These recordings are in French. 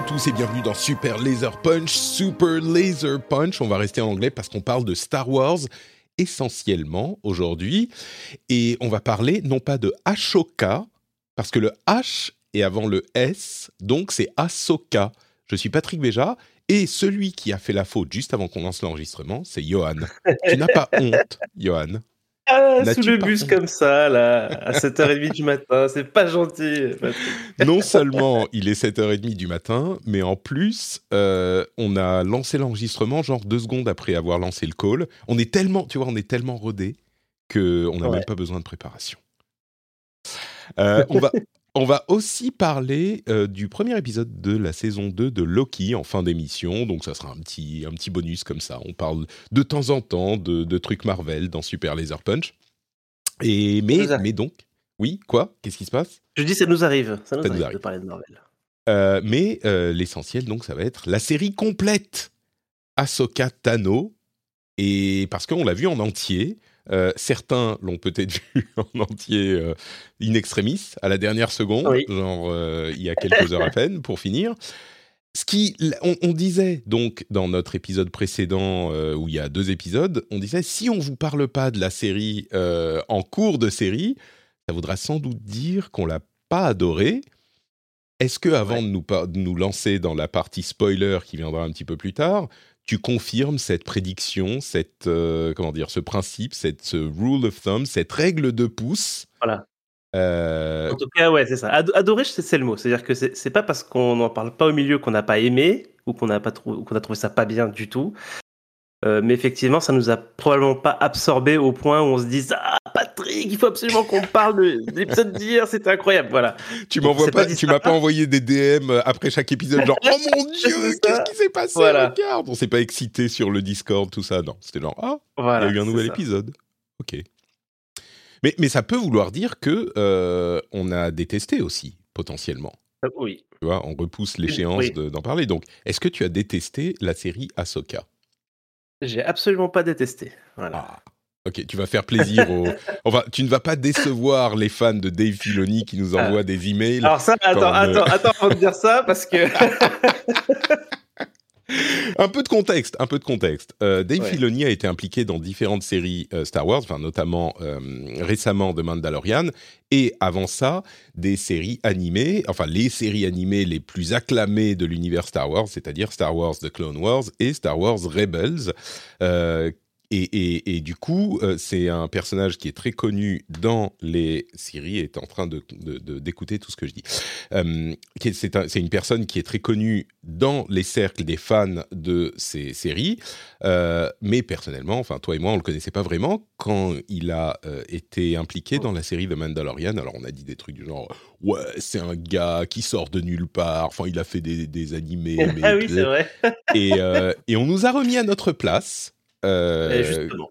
À tous et bienvenue dans Super Laser Punch. Super Laser Punch, on va rester en anglais parce qu'on parle de Star Wars essentiellement aujourd'hui. Et on va parler non pas de Ashoka, parce que le H est avant le S, donc c'est Ahsoka. Je suis Patrick Béja et celui qui a fait la faute juste avant qu'on lance l'enregistrement, c'est Johan. tu n'as pas honte, Johan ah, sous le bus comme ça, là, à 7h30 du matin, c'est pas gentil. non seulement il est 7h30 du matin, mais en plus, euh, on a lancé l'enregistrement genre deux secondes après avoir lancé le call. On est tellement, tu vois, on est tellement rodé qu'on n'a même pas besoin de préparation. Euh, on, va, on va aussi parler euh, du premier épisode de la saison 2 de Loki en fin d'émission, donc ça sera un petit, un petit bonus comme ça. On parle de temps en temps de, trucs Marvel dans Super Laser Punch. Et, mais, mais donc, oui, quoi? Qu'est-ce qui se passe? Je dis ça nous arrive, ça nous, arrive, de parler de Marvel. Euh, mais euh, l'essentiel, donc, ça va être la série complète Ahsoka Tano. Et parce qu'on l'a vu en entier, euh, certains l'ont peut-être vu en entier euh, in extremis à la dernière seconde, genre euh, il y a quelques heures à peine pour finir. Ce qui, on, disait donc dans notre épisode précédent où il y a deux épisodes, on disait si on vous parle pas de la série en cours de série, ça voudra sans doute dire qu'on l'a pas adoré. Est-ce que avant de, nous, de nous lancer dans la partie spoiler qui viendra un petit peu plus tard, tu confirmes cette prédiction, cette, euh, comment dire, ce principe, cette ce rule of thumb, cette règle de pouce? Voilà. Euh, en tout cas, ouais, c'est ça. Adorer, c'est le mot. C'est-à-dire que c'est pas parce qu'on n'en parle pas au milieu qu'on n'a pas aimé ou qu'on a, pas qu'on a trouvé ça pas bien du tout. Euh, mais effectivement, ça nous a probablement pas absorbé au point où on se dise ah Patrick, il faut absolument qu'on parle de l'épisode d'hier, c'était incroyable. Voilà. Tu m'envoies pas, tu m'as pas envoyé des DM après chaque épisode genre oh mon dieu, qu'est-ce qui s'est passé Regarde, on s'est pas excité sur le Discord tout ça. Non, c'était genre ah, il y a eu un nouvel épisode. Ok. Mais mais ça peut vouloir dire que euh, on a détesté aussi potentiellement. Euh, oui. Tu vois, on repousse l'échéance d'en parler. Donc, est-ce que tu as détesté la série Ahsoka? J'ai absolument pas détesté. Voilà. Ah, ok, tu vas faire plaisir aux. Enfin, tu ne vas pas décevoir les fans de Dave Filoni qui nous envoient des emails. Alors ça, attends, attends, euh, attends, avant de dire ça parce que. un peu de contexte, un peu de contexte. Euh, Dave Filoni a été impliqué dans différentes séries euh, Star Wars, enfin notamment euh, récemment de Mandalorian, et avant ça, des séries animées, enfin les séries animées les plus acclamées de l'univers Star Wars, c'est-à-dire Star Wars The Clone Wars et Star Wars Rebels, et, du coup, euh, c'est un personnage qui est très connu dans les séries, est en train d'écouter de, tout ce que je dis. Euh, c'est une personne qui est très connue dans les cercles des fans de ces séries, euh, mais personnellement, enfin toi et moi, on le connaissait pas vraiment quand il a été impliqué dans la série The Mandalorian. Alors on a dit des trucs du genre, ouais, c'est un gars qui sort de nulle part. Enfin, il a fait des, animés. ah oui, c'est vrai. et, et on nous a remis à notre place. Euh, justement.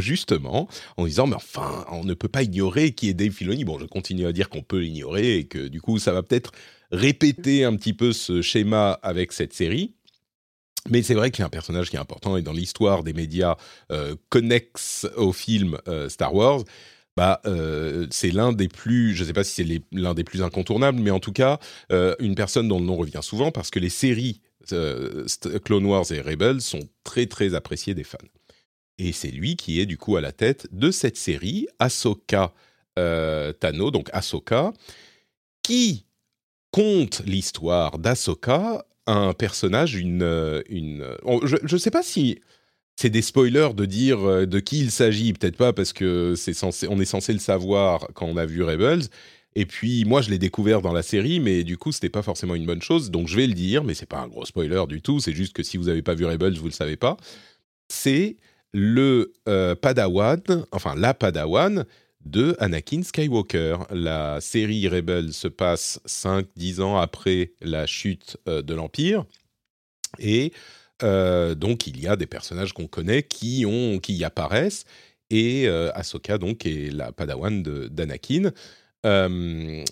justement, en disant, mais enfin, on ne peut pas ignorer qui est Dave Filoni. Bon, je continue à dire qu'on peut l'ignorer et que du coup, ça va peut-être répéter un petit peu ce schéma avec cette série. Mais c'est vrai qu'il y a un personnage qui est important et dans l'histoire des médias euh, connexes au film euh, Star Wars, bah, euh, c'est l'un des plus, je ne sais pas si c'est l'un des plus incontournables, mais en tout cas, une personne dont le nom revient souvent parce que les séries Clone Wars et Rebels sont très très appréciés des fans. Et c'est lui qui est du coup à la tête de cette série, Ahsoka Tano, donc Ahsoka, qui compte l'histoire d'Ahsoka, un personnage, une... une je ne sais pas si c'est des spoilers de dire euh, de qui il s'agit, peut-être pas parce que c'est censé, on est censé le savoir quand on a vu Rebels. Et puis moi, je l'ai découvert dans la série, mais du coup, c'était pas forcément une bonne chose. Donc je vais le dire, mais c'est pas un gros spoiler du tout. C'est juste que si vous n'avez pas vu Rebels, vous le savez pas. C'est le euh, Padawan, enfin la Padawan de Anakin Skywalker. La série Rebels se passe 5-10 ans après la chute euh, de l'Empire. Et euh, donc il y a des personnages qu'on connaît qui, ont, qui y apparaissent, et Ahsoka donc est la padawan d'Anakin. Euh,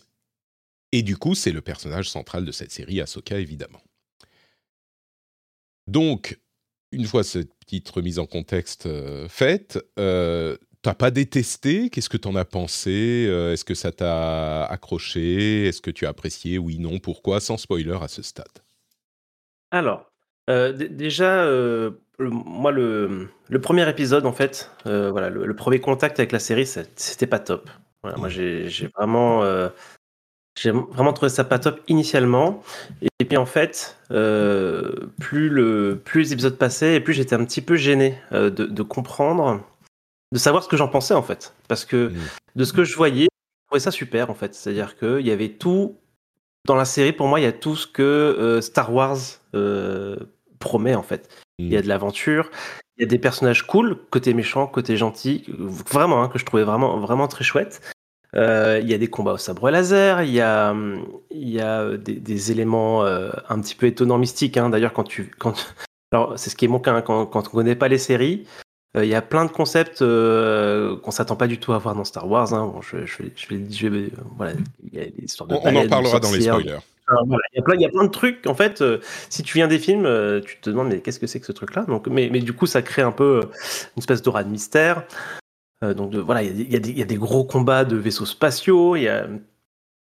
et du coup, c'est le personnage central de cette série, Ahsoka évidemment. Donc, une fois cette petite remise en contexte faite, t'as pas détesté? Qu'est-ce que t'en as pensé? Est-ce que ça t'a accroché? Est-ce que tu as apprécié? Oui, non, pourquoi? Sans spoiler à ce stade. Alors, euh, déjà, euh, moi, le, le premier épisode, en fait, euh, voilà, le, premier contact avec la série, c'était pas top. Voilà, moi, j'ai vraiment, j'ai vraiment trouvé ça pas top initialement. Et, puis, en fait, plus, le, plus les épisodes passaient, et plus j'étais un petit peu gêné de, de comprendre, de savoir ce que j'en pensais, en fait. Parce que mmh. de ce que je voyais, je trouvais ça super, en fait. C'est-à-dire qu'il y avait tout. Dans la série, pour moi, il y a tout ce que Star Wars promet en fait. Il y a mm. de l'aventure, il y a des personnages cool, côté méchant, côté gentil, vraiment, hein, que je trouvais vraiment, vraiment très chouette. Euh, il y a des combats au sabre laser, il y a, il y a des, éléments euh, un petit peu étonnants mystiques. Hein. D'ailleurs, quand tu, quand, alors c'est ce qui est mon cas hein, quand, quand on connaît pas les séries. Euh, il y a plein de concepts qu'on s'attend pas du tout à voir dans Star Wars. Bon, je, je, je, vais, voilà, il y a de on, en parlera dans les spoilers il, y a plein, de trucs. En fait, euh, si tu viens des films, euh, tu te demandes mais qu'est-ce que c'est que ce truc-là? Donc, mais, mais du coup, ça crée un peu euh, une espèce d'aura de mystère. Donc voilà, il y, a des gros combats de vaisseaux spatiaux. Il y a,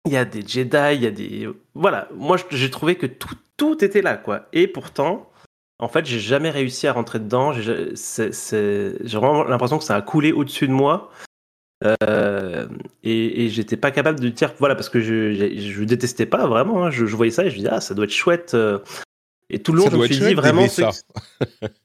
y a des Jedi. Il y a des voilà. Moi, j'ai trouvé que tout, tout était là, quoi. Et pourtant, en fait, j'ai jamais réussi à rentrer dedans. J'ai vraiment l'impression que ça a coulé au-dessus de moi. Euh, et, et j'étais pas capable de dire voilà parce que je, je, détestais pas vraiment. Hein. je, voyais ça et je me disais ah ça doit être chouette. Euh. Et tout le long, je me suis dit vraiment. Ça.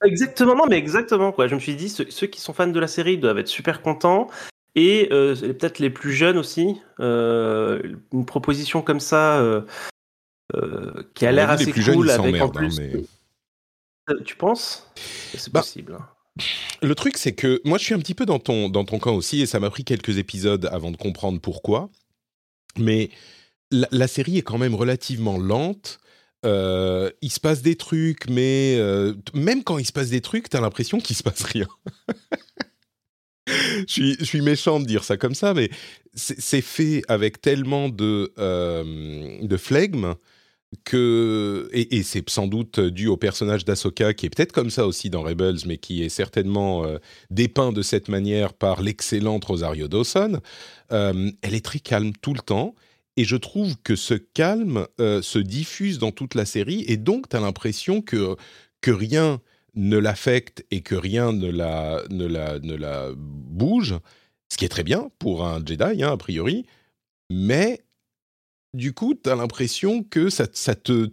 exactement, non, mais exactement quoi. Je me suis dit ceux, qui sont fans de la série doivent être super contents et euh, peut-être les plus jeunes aussi. une proposition comme ça qui a l'air assez cool avec en hein, plus. Tu penses? C'est bah, possible. Hein. Le truc, c'est que moi, je suis un petit peu dans ton, dans ton camp aussi, et ça m'a pris quelques épisodes avant de comprendre pourquoi. Mais la, série est quand même relativement lente. Euh, il se passe des trucs, mais euh, même quand il se passe des trucs, t'as l'impression qu'il se passe rien. je, suis, méchant de dire ça comme ça, mais c'est fait avec tellement de, euh, de flegme que et, c'est sans doute dû au personnage d'Asoka qui est peut-être comme ça aussi dans Rebels, mais qui est certainement dépeint de cette manière par l'excellente Rosario Dawson. Elle est très calme tout le temps. Et je trouve que ce calme euh, se diffuse dans toute la série, et donc tu as l'impression que, rien ne l'affecte et que rien ne la bouge, ce qui est très bien pour un Jedi, hein, a priori, mais du coup, tu as l'impression que ça, te,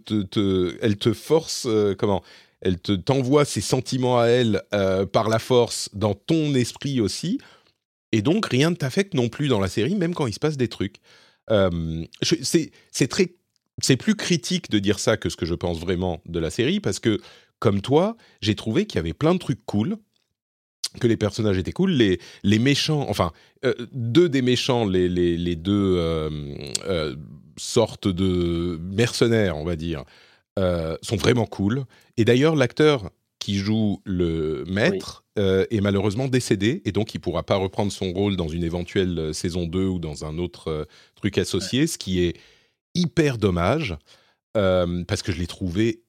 elle te force, euh, comment Elle te t'envoie ses sentiments à elle euh, par la force dans ton esprit aussi. Et donc, rien ne t'affecte non plus dans la série, même quand il se passe des trucs. Euh, c'est très. C'est plus critique de dire ça que ce que je pense vraiment de la série, parce que, comme toi, j'ai trouvé qu'il y avait plein de trucs cool que les personnages étaient cool. Les, les méchants, enfin, deux des méchants, les, les, deux sorte de mercenaires, on va dire, euh, sont vraiment cool. Et d'ailleurs, l'acteur qui joue le maître euh, est malheureusement décédé et donc il pourra pas reprendre son rôle dans une éventuelle euh, saison 2 ou dans un autre truc associé, ce qui est hyper dommage parce que je l'ai trouvé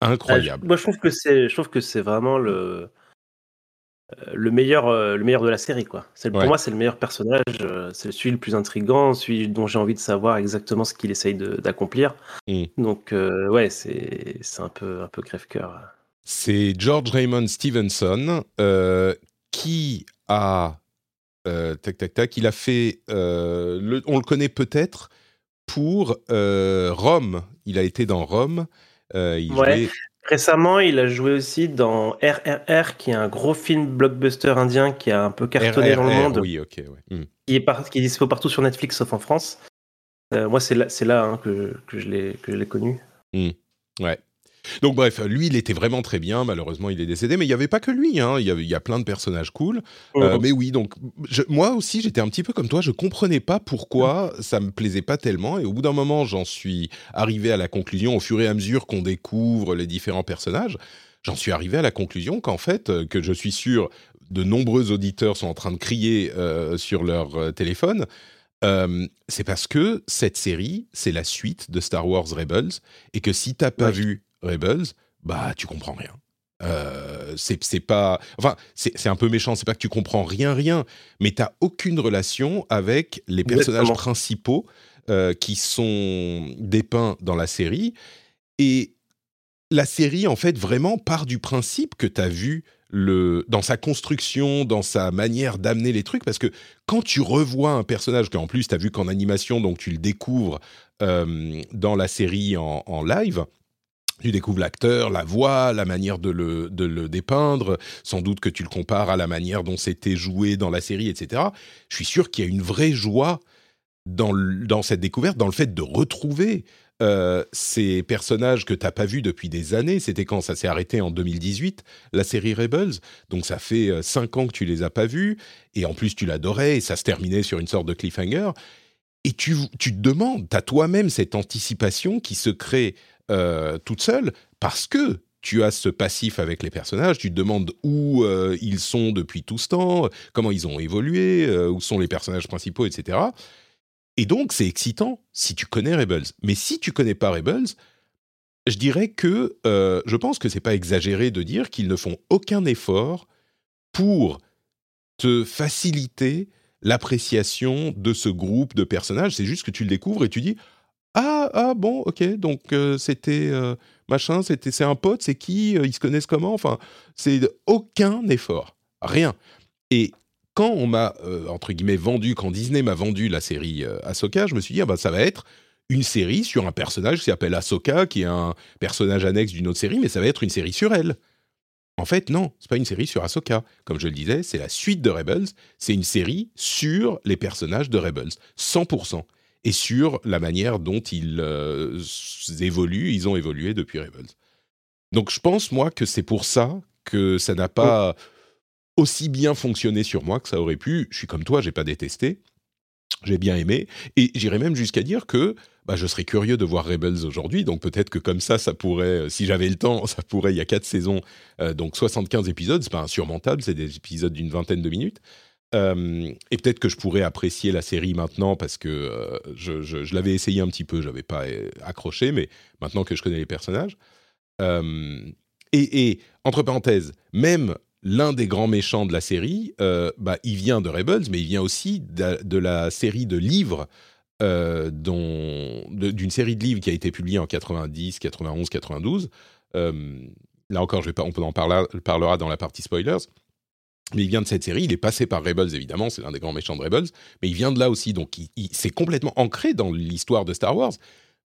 incroyable. moi, je trouve que c'est, je trouve que c'est vraiment le le meilleur, le meilleur de la série, quoi. Pour moi, c'est le meilleur personnage, c'est celui le plus intrigant, celui dont j'ai envie de savoir exactement ce qu'il essaye d'accomplir. Mm. Donc, ouais, c'est un peu, un peu crève-cœur. C'est George Raymond Stevenson qui a tac tac tac, il a fait, le, on le connaît peut-être pour Rome. Il a été dans Rome. il ouais. Récemment, il a joué aussi dans RRR, qui est un gros film blockbuster indien qui a un peu cartonné dans le monde. Oui, ok. Ouais. Hmm. Qui, est par... qui est dispo partout sur Netflix, sauf en France. Euh, moi, c'est là, c'est là hein, que, que je l'ai connu. Hmm. Ouais. Donc bref, lui, il était vraiment très bien. Malheureusement, il est décédé, mais il n'y avait pas que lui. Hein. Il, y avait, il y a plein de personnages cool. Euh, mhm. mais oui, donc moi aussi, j'étais un petit peu comme toi. Je comprenais pas pourquoi ça me plaisait pas tellement. Et au bout d'un moment, j'en suis arrivé à la conclusion, au fur et à mesure qu'on découvre les différents personnages, j'en suis arrivé à la conclusion qu'en fait, euh, que je suis sûr, de nombreux auditeurs sont en train de crier euh, sur leur téléphone. c'est parce que cette série, c'est la suite de Star Wars Rebels, et que si t'as pas vu Rebels, bah tu comprends rien. Euh, c'est pas, enfin c'est un peu méchant. C'est pas que tu comprends rien, rien, mais t'as aucune relation avec les personnages principaux euh, qui sont dépeints dans la série. Et la série, en fait, vraiment part du principe que tu as vu le, dans sa construction, dans sa manière d'amener les trucs, parce que quand tu revois un personnage qu'en plus tu as vu qu'en animation, donc tu le découvres euh, dans la série en live, tu découvres l'acteur, la voix, la manière de le, de le, dépeindre, sans doute que tu le compares à la manière dont c'était joué dans la série, etc. Je suis sûr qu'il y a une vraie joie dans, dans cette découverte, dans le fait de retrouver euh, ces personnages que tu n'as pas vus depuis des années. C'était quand ça s'est arrêté en 2018, la série Rebels. Donc ça fait euh, cinq ans que tu les as pas vus, et en plus tu l'adorais, et ça se terminait sur une sorte de cliffhanger. Et tu, tu te demandes, tu as toi-même cette anticipation qui se crée euh, toute seule parce que tu as ce passif avec les personnages, tu te demandes où euh, ils sont depuis tout ce temps, comment ils ont évolué, euh, où sont les personnages principaux, etc. Et donc, c'est excitant si tu connais Rebels. Mais si tu connais pas Rebels, je dirais que je pense que c'est pas exagéré de dire qu'ils ne font aucun effort pour te faciliter l'appréciation de ce groupe de personnages. C'est juste que tu le découvres et tu dis ah, ah bon, ok, donc euh, c'était euh, machin, c'était c'est un pote, c'est qui, euh, ils se connaissent comment, enfin, c'est aucun effort, rien. Et quand on m'a entre guillemets vendu, quand Disney m'a vendu la série Ahsoka, je me suis dit ah bah ça va être une série sur un personnage qui s'appelle Ahsoka, qui est un personnage annexe d'une autre série, mais ça va être une série sur elle. En fait, non, c'est pas une série sur Ahsoka. Comme je le disais, c'est la suite de Rebels. C'est une série sur les personnages de Rebels, 100% et sur la manière dont ils euh, évoluent, ils ont évolué depuis Rebels. Donc je pense, moi, que c'est pour ça que ça n'a pas aussi bien fonctionné sur moi que ça aurait pu. Je suis comme toi, j'ai pas détesté. J'ai bien aimé. Et j'irais même jusqu'à dire que bah, je serais curieux de voir Rebels aujourd'hui. Donc peut-être que comme ça, ça pourrait, euh, si j'avais le temps, ça pourrait, il y a quatre saisons, euh, donc 75 épisodes, c'est pas insurmontable, c'est des épisodes d'une vingtaine de minutes. Euh, et peut-être que je pourrais apprécier la série maintenant parce que euh, je, l'avais essayé un petit peu, j'avais pas euh, accroché, mais maintenant que je connais les personnages. et, entre parenthèses, même l'un des grands méchants de la série, bah, il vient de Rebels, mais il vient aussi de, la série de livres, d'une série de livres qui a été publiée en 90, 91, 92. là encore, on en parlera dans la partie spoilers mais il vient de cette série, il est passé par Rebels évidemment, c'est l'un des grands méchants de Rebels, mais il vient de là aussi, donc il, c'est complètement ancré dans l'histoire de Star Wars.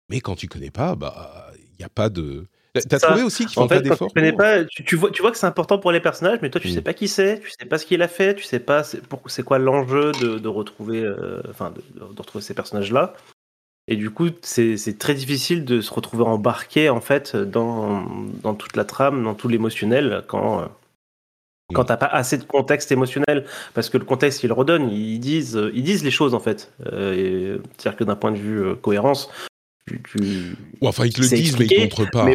Mais quand tu connais pas, bah il n'y a pas de. T'as trouvé aussi qu'il font en fait, pas d'efforts. Tu, connais pas, tu, vois, tu vois que c'est important pour les personnages, mais toi tu mm. sais pas qui c'est, tu sais pas ce qu'il a fait, tu sais pas c'est quoi l'enjeu de, retrouver, euh, enfin de, retrouver ces personnages là. Et du coup, c'est très difficile de se retrouver embarqué en fait dans, dans toute la trame, dans tout l'émotionnel quand euh, quand t'as pas assez de contexte émotionnel, parce que le contexte ils redonnent, ils disent, euh, ils disent les choses en fait. Euh, C'est-à-dire que d'un point de vue euh, cohérence, tu, enfin ils te le disent, mais ils montrent pas.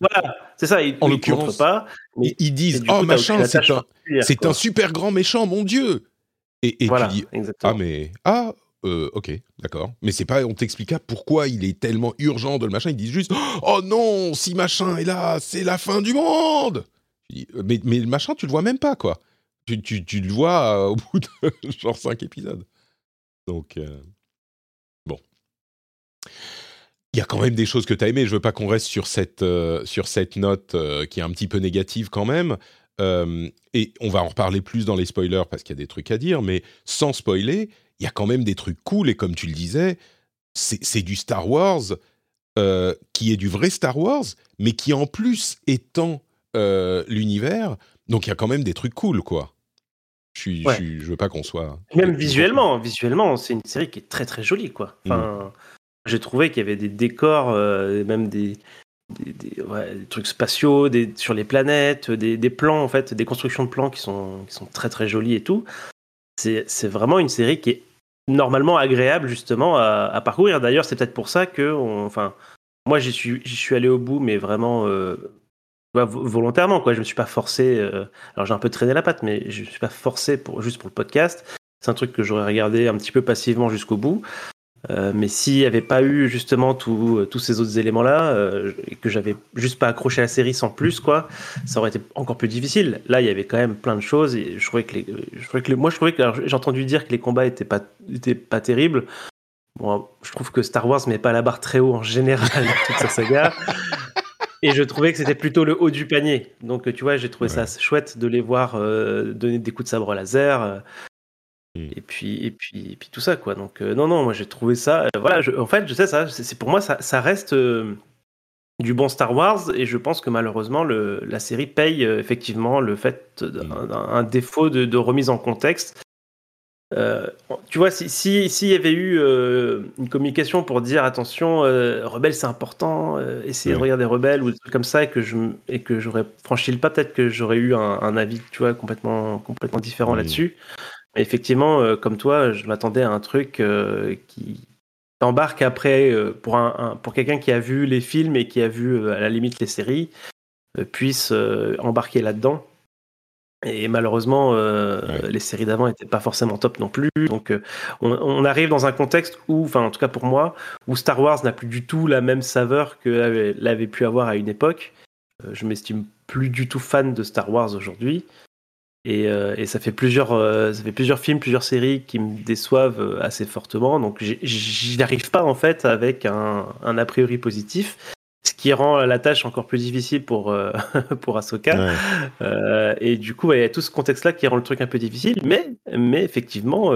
Voilà, c'est ça. Ils, en l'occurrence, pas. Mais, ils disent, oh machin, c'est un, c'est un super grand méchant, mon dieu. Et, et tu dis, ah mais ah. Euh, ok, d'accord. Mais c'est pas, on t'explique pas pourquoi il est tellement urgent de le machin. Ils disent juste, oh non, si machin est là, c'est la fin du monde. Euh, mais, mais le machin, tu le vois même pas, quoi. tu, tu, le vois au bout de genre 5 épisodes. Donc, bon. Il y a quand même des choses que tu as aimées. Je veux pas qu'on reste sur cette, sur cette note qui est un petit peu négative quand même. et on va en reparler plus dans les spoilers parce qu'il y a des trucs à dire, mais sans spoiler, il y a quand même des trucs cool. Et comme tu le disais, c'est du Star Wars qui est du vrai Star Wars, mais qui en plus étend l'univers. Donc il y a quand même des trucs cool, quoi. Je, je, veux pas qu'on soit. Même visuellement, visuellement, c'est une série qui est très très jolie, quoi. Mmh. Enfin, j'ai trouvé qu'il y avait des décors, euh, même des, des, trucs spatiaux, des, sur les planètes, des, plans en fait, des constructions de plans qui sont, qui sont très très jolies et tout. C'est vraiment une série qui est normalement agréable justement à, parcourir. D'ailleurs, c'est peut-être pour ça que, enfin, moi j'y suis, suis allé au bout, mais vraiment euh, volontairement quoi. Je me suis pas forcé. Euh, alors j'ai un peu traîné la patte, mais je suis pas forcé pour juste pour le podcast. C'est un truc que j'aurais regardé un petit peu passivement jusqu'au bout. Euh, mais s'il n'y avait pas eu justement tous ces autres éléments-là, euh, et que j'avais juste pas accroché à la série sans plus, quoi, ça aurait été encore plus difficile. Là, il y avait quand même plein de choses, et je trouvais que, je trouvais que moi, je trouvais que j'ai entendu dire que les combats étaient pas, étaient pas terribles. Bon, je trouve que Star Wars met pas la barre très haut en général toute sa saga. Et je trouvais que c'était plutôt le haut du panier. Donc, tu vois, j'ai trouvé ça chouette de les voir euh, donner des coups de sabre laser. Mm. Et puis, et puis, et puis tout ça, quoi. Donc, euh, non, non, moi j'ai trouvé ça. Euh, voilà, en fait, je sais ça. C'est pour moi, ça, ça reste euh, du bon Star Wars, et je pense que malheureusement, le, la série paye effectivement le fait d'un mm. défaut de, remise en contexte. Tu vois, s'il si, si, y avait eu une communication pour dire attention, Rebelle c'est important, essayez de regarder Rebelle ou des trucs comme ça, et que je et que j'aurais franchi le pas, peut-être que j'aurais eu un, avis, tu vois, complètement complètement différent là-dessus. Effectivement, euh, comme toi, je m'attendais à un truc euh, qui t'embarque après euh, pour, un, pour quelqu'un qui a vu les films et qui a vu à la limite les séries, puisse embarquer là-dedans. Et malheureusement, les séries d'avant n'étaient pas forcément top non plus. Donc, on, arrive dans un contexte où, enfin, en tout cas pour moi, où Star Wars n'a plus du tout la même saveur que l'avait pu avoir à une époque. je m'estime plus du tout fan de Star Wars aujourd'hui. Et, euh, et, ça fait plusieurs, euh, ça fait plusieurs films, plusieurs séries qui me déçoivent euh, assez fortement. Donc j'y arrive pas en fait avec un, un, a priori positif, ce qui rend la tâche encore plus difficile pour pour Ahsoka. et du coup, il y a tout ce contexte-là qui rend le truc un peu difficile. Mais mais effectivement,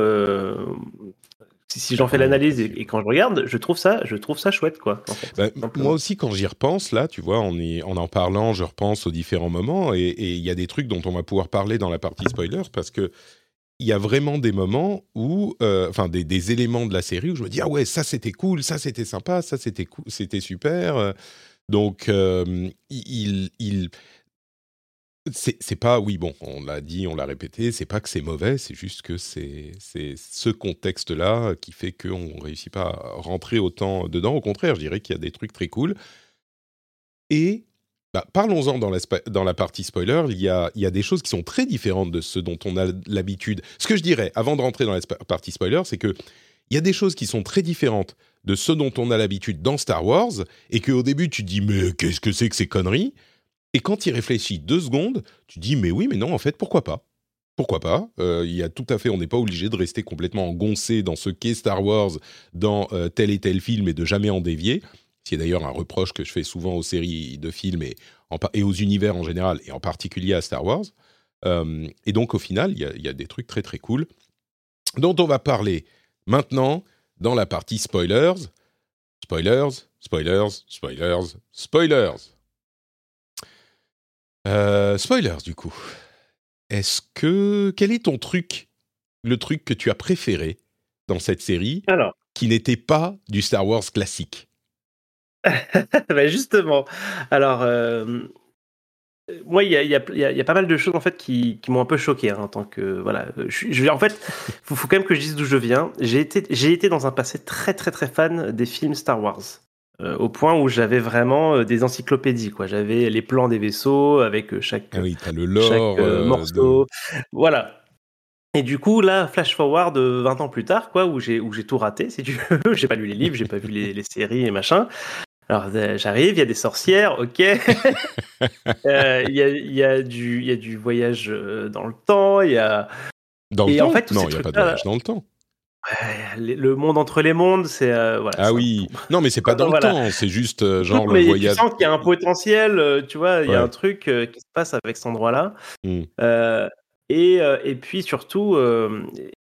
si, j'en fais l'analyse et, quand je regarde, je trouve ça, je trouve ça chouette, quoi. Bah, moi aussi, quand j'y repense, là, tu vois, en, en en parlant, je repense aux différents moments et il y a des trucs dont on va pouvoir parler dans la partie spoilers parce que il y a vraiment des moments où, euh, enfin, des, éléments de la série où je me dis ah ouais, ça c'était cool, ça c'était sympa, ça c'était c'était super. Donc, euh, il, il c'est pas, oui, bon, on l'a dit, on l'a répété, c'est pas que c'est mauvais, c'est juste que c'est ce contexte-là qui fait qu'on réussit pas à rentrer autant dedans. Au contraire, je dirais qu'il y a des trucs très cool. Et bah, parlons-en dans la, partie spoiler, il y, a, des choses qui sont très différentes de ce dont on a l'habitude. Ce que je dirais, avant de rentrer dans la partie spoiler, c'est que il y a des choses qui sont très différentes de ce dont on a l'habitude dans Star Wars, et qu'au début tu dis mais qu'est-ce que c'est que ces conneries? Et quand tu réfléchis deux secondes, tu dis mais oui, mais non, en fait, pourquoi pas? Pourquoi pas? Euh, Il y a tout à fait, on n'est pas obligé de rester complètement engoncé dans ce qu'est Star Wars, dans euh, tel et tel film et de jamais en dévier. C'est d'ailleurs un reproche que je fais souvent aux séries de films et, et, aux univers en général, et en particulier à Star Wars. Euh, et donc au final, il y, y, a des trucs très très cool dont on va parler maintenant dans la partie spoilers. Spoilers, spoilers, spoilers, spoilers. Euh, spoilers, du coup. Est-ce que. Quel est ton truc, le truc que tu as préféré dans cette série Alors. qui n'était pas du Star Wars classique? ben Justement. Alors. Euh, moi, il y a, y, a, y a, pas mal de choses en fait qui, qui m'ont un peu choqué hein, en tant que voilà. Je, je en fait, faut, faut quand même que je dise d'où je viens. J'ai été, j'ai été dans un passé très très très fan des films Star Wars. Euh, au point où j'avais vraiment euh, des encyclopédies. Quoi. J'avais les plans des vaisseaux avec euh, chaque, ah oui, le lore, morceau. Voilà. Et du coup, là, flash forward 20 ans plus tard, quoi, où j'ai où j'ai tout raté, si tu veux. j'ai pas lu les livres, j'ai pas vu les, les, séries et machin. Alors j'arrive, il y a des sorcières, ok. Il y, a, du, y a du voyage dans le temps, il y a. Dans le temps en fait, Non, il n'y a pas de voyage dans le temps le monde entre les mondes, c'est euh, voilà. Ah oui, non mais c'est pas dans le temps, c'est juste euh, genre le voyage. Tu sens qu'il y a un potentiel, euh, tu vois, il y a un truc qui se passe avec cet endroit-là. Mmh. Et, et, puis surtout,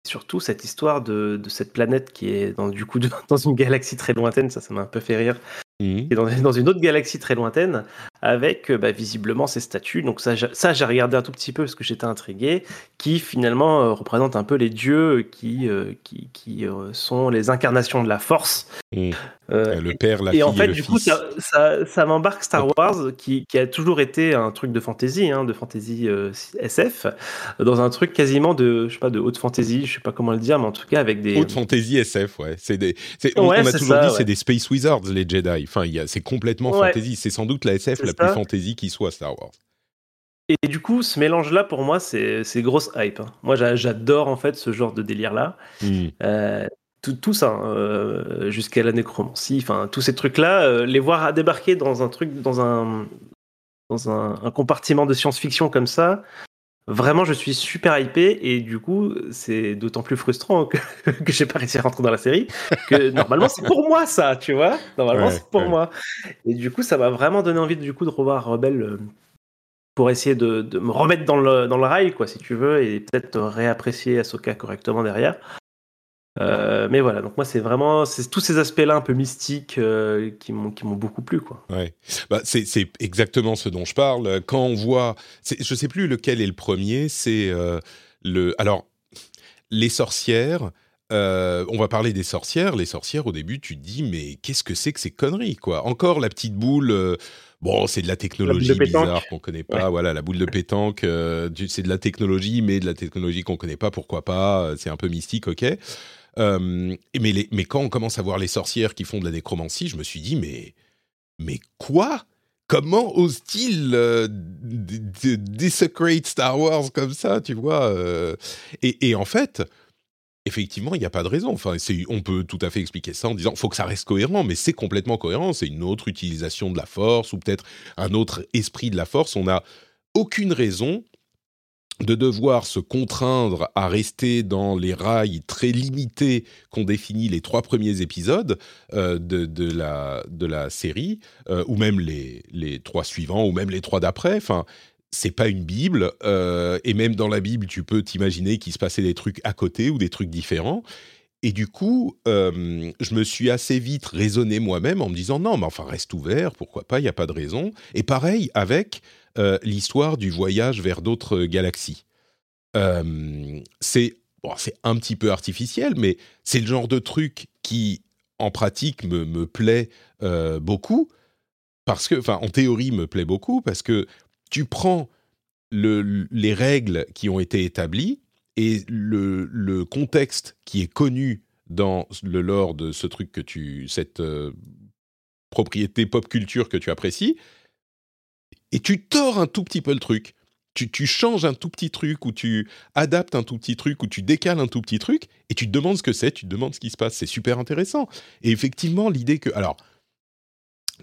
surtout cette histoire de, de, cette planète qui est dans, du coup dans une galaxie très lointaine, ça, ça m'a un peu fait rire. Mmh. Dans, une autre galaxie très lointaine, avec bah, visiblement ces statues. Donc ça, ça j'ai regardé un tout petit peu parce que j'étais intrigué, qui finalement euh, représentent un peu les dieux qui, euh, qui, qui euh, sont les incarnations de la force. Mmh. le père, la et fille en fait, et du coup, ça, ça, m'embarque Star Wars, qui, qui, a toujours été un truc de fantasy, hein, de fantasy SF, dans un truc quasiment de, je sais pas, de haute fantasy, je sais pas comment le dire, mais en tout cas avec des haute fantasy SF, ouais. C'est des, on, a toujours dit c'est des space wizards les Jedi. Enfin, c'est complètement fantasy. C'est sans doute la SF la plus fantasy qui soit Star Wars. Et du coup, ce mélange-là, pour moi, c'est grosse hype. Hein. Moi, j'adore en fait ce genre de délire-là. Euh, tout, ça, hein, euh, jusqu'à la nécromancie, enfin, tous ces trucs-là, euh, les voir à débarquer dans un truc, dans un, dans un compartiment de science-fiction comme ça, Vraiment, je suis super hypé et du coup, c'est d'autant plus frustrant que, que j'ai pas réussi à rentrer dans la série. Que normalement, c'est pour moi ça, tu vois. Normalement, c'est pour moi. Et du coup, ça m'a vraiment donné envie du coup de revoir Rebelle euh, pour essayer de, de, me remettre dans le, dans le rail, quoi, si tu veux, et peut-être réapprécier Ahsoka correctement derrière. Euh, mais voilà, donc moi c'est vraiment c'est tous ces aspects-là un peu mystiques euh, qui m'ont qui m'ont beaucoup plu quoi. Ouais, bah, c'est exactement ce dont je parle. Quand on voit, je sais plus lequel est le premier, c'est euh, le alors les sorcières. on va parler des sorcières. Les sorcières, au début, tu te dis, mais qu'est-ce que c'est que ces conneries, quoi? Encore la petite boule. Bon, c'est de la technologie bizarre qu'on connaît pas. Voilà, la boule de pétanque, c'est de la technologie, mais de la technologie qu'on connaît pas. Pourquoi pas C'est un peu mystique, ok. Mais, quand on commence à voir les sorcières qui font de la nécromancie, je me suis dit, mais, mais quoi? Comment ose-t-il euh, Star Wars comme ça, tu vois euh? et, en fait, effectivement, il n'y a pas de raison. Enfin, on peut tout à fait expliquer ça en disant, faut que ça reste cohérent, mais c'est complètement cohérent. C'est une autre utilisation de la force ou peut-être un autre esprit de la force. On n'a aucune raison de devoir se contraindre à rester dans les rails très limités qu'ont définis les trois premiers épisodes euh, de, la, de la série, euh, ou même les, trois suivants, ou même les trois d'après. Enfin, c'est pas une Bible, euh, et même dans la Bible, tu peux t'imaginer qu'il se passait des trucs à côté ou des trucs différents. Et du coup, je me suis assez vite raisonné moi-même en me disant non, mais enfin reste ouvert, pourquoi pas, il n'y a pas de raison. Et pareil avec euh, l'histoire du voyage vers d'autres galaxies. Euh, c'est un petit peu artificiel, mais c'est le genre de truc qui, en pratique, me, me plaît euh, beaucoup. Parce que, en théorie, me plaît beaucoup parce que tu prends le, les règles qui ont été établies et le, contexte qui est connu dans le lore de ce truc que tu, cette propriété pop culture que tu apprécies, et tu tords un tout petit peu le truc. Tu, changes un tout petit truc, ou tu adaptes un tout petit truc, ou tu décales un tout petit truc, et tu te demandes ce que c'est, tu te demandes ce qui se passe. C'est super intéressant. Et effectivement, l'idée que... Alors,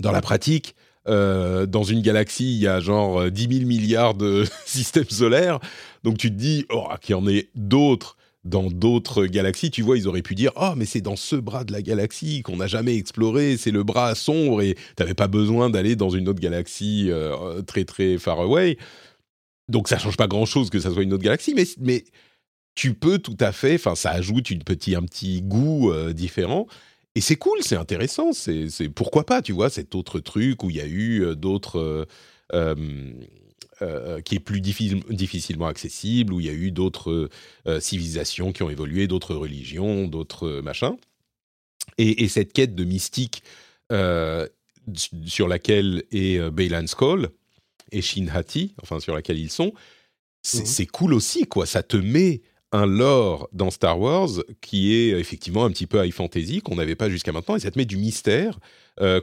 dans la pratique, euh, dans une galaxie, il y a genre 10 000 milliards de systèmes solaires. Donc tu te dis, oh, qu'il y en ait d'autres dans d'autres galaxies, tu vois, ils auraient pu dire oh mais c'est dans ce bras de la galaxie qu'on n'a jamais exploré, c'est le bras sombre et t'avais pas besoin d'aller dans une autre galaxie euh, très très far away. Donc ça change pas grand chose que ça soit une autre galaxie, mais tu peux tout à fait, enfin ça ajoute une petit un petit goût euh, différent. Et c'est cool, c'est intéressant, c'est pourquoi pas, tu vois, cet autre truc où il y a eu euh, d'autres euh, qui est plus difficilement accessible, où il y a eu d'autres euh, civilisations qui ont évolué, d'autres religions, d'autres machins. Et, cette quête de mystique euh, sur laquelle est Baylan Skoll et Shin Hati, enfin sur laquelle ils sont, mhm. c'est cool aussi, quoi. Ça te met un lore dans Star Wars qui est effectivement un petit peu high fantasy qu'on n'avait pas jusqu'à maintenant et ça te met du mystère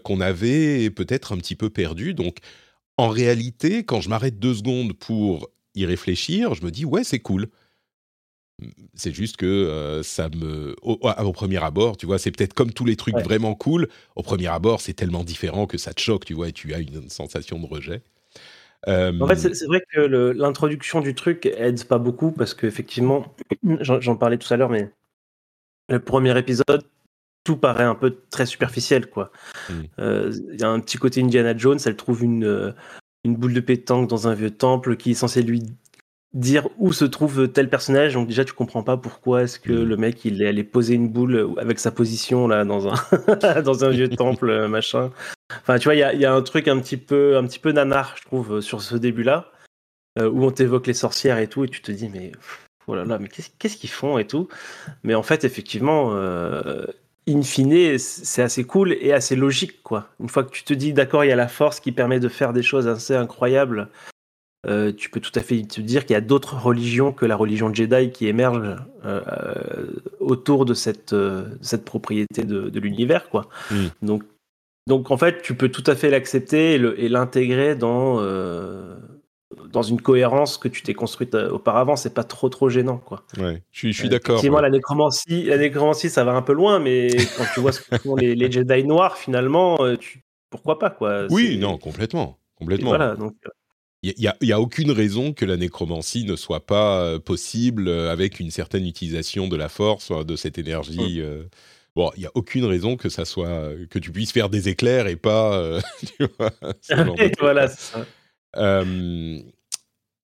qu'on avait peut-être un petit peu perdu. Donc en réalité, quand je m'arrête deux secondes pour y réfléchir, je me dis ouais, c'est cool. c'est juste que ça me, au, premier abord, tu vois, c'est peut-être comme tous les trucs vraiment cool. Au premier abord, c'est tellement différent que ça te choque, tu vois, et tu as une sensation de rejet. En fait, c'est vrai que l'introduction du truc aide pas beaucoup parce qu'effectivement, j'en parlais tout à l'heure, mais le premier épisode, tout paraît un peu très superficiel, quoi. Mmh. Il y a un petit côté Indiana Jones, elle trouve une, une boule de pétanque dans un vieux temple qui est censé lui dire où se trouve tel personnage. Donc déjà, tu comprends pas pourquoi est-ce que mm. le mec il est allé poser une boule avec sa position là dans un dans un vieux temple euh, machin. Enfin, tu vois, il y a, y a, un truc un petit peu un petit peu nanar, je trouve, sur ce début-là, euh, où on t'évoque les sorcières et tout, et tu te dis mais oh là là, mais qu'est-ce qu'ils font et tout. Mais en fait, effectivement. Euh, in fine, c'est assez cool et assez logique, quoi. Une fois que tu te dis, d'accord, il y a la force qui permet de faire des choses assez incroyables euh, tu peux tout à fait te dire qu'il y a d'autres religions que la religion Jedi qui émergent euh, autour de cette, euh, cette propriété de, l'univers, quoi. Hmm. Donc, donc en fait, tu peux tout à fait l'accepter et l'intégrer dans dans une cohérence que tu t'es construite auparavant. C'est pas trop trop gênant, quoi. Ouais, je suis, d'accord. Effectivement, la nécromancie, la nécromancie, ça va un peu loin, mais quand tu vois ce que font les, les Jedi noirs, finalement, tu... pourquoi pas, quoi. Oui, non, complètement, complètement. voilà, donc. Il n'y a, aucune raison que la nécromancie ne soit pas euh, possible euh, avec une certaine utilisation de la force, de cette énergie. Mmh. Euh. Bon, il n'y a aucune raison que ça soit que tu puisses faire des éclairs et pas. voilà. Ça.